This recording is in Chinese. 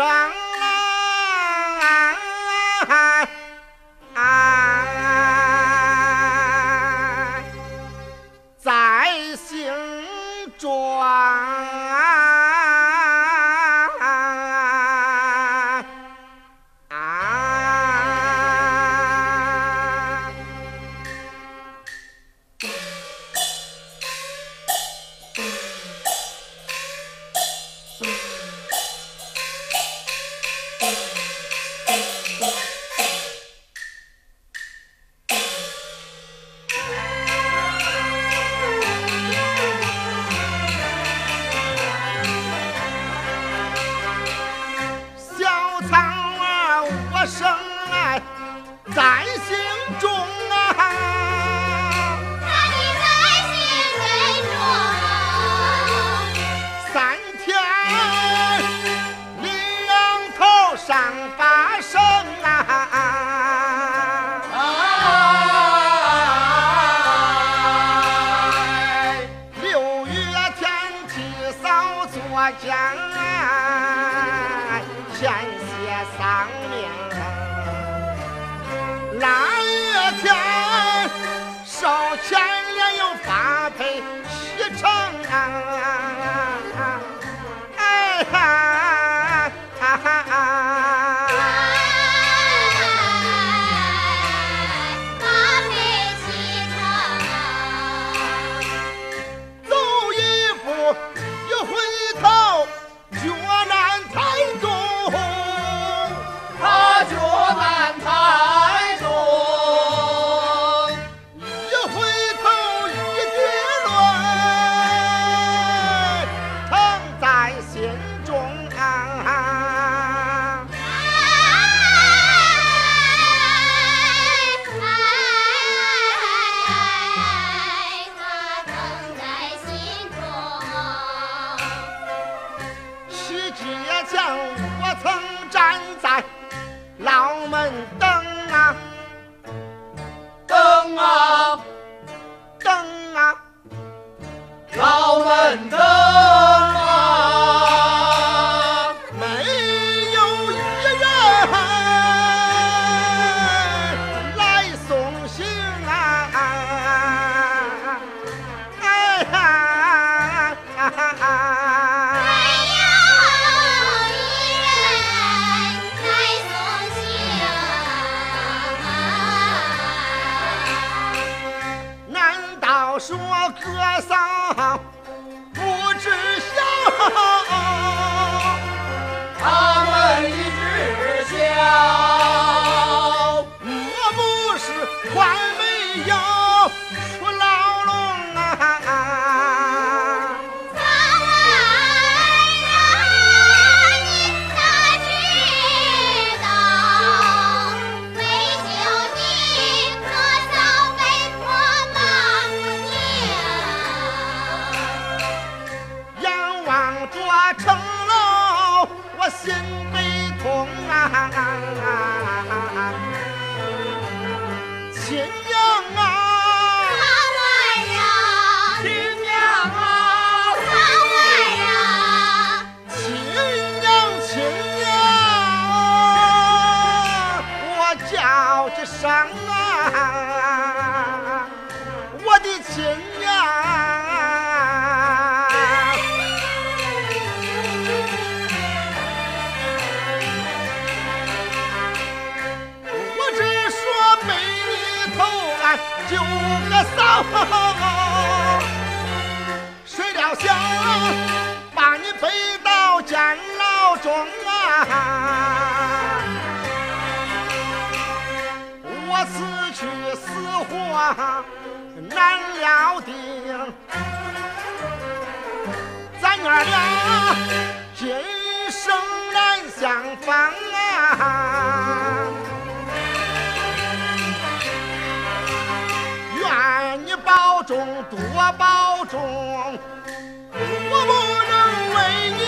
刷。啊，险些丧命。那一天烧钱。啊.歌声。成了，我心悲痛啊！亲、九个嫂，睡了香，把你背到监牢中啊！我死去死活难料定，咱哥俩。我保重我不能为你。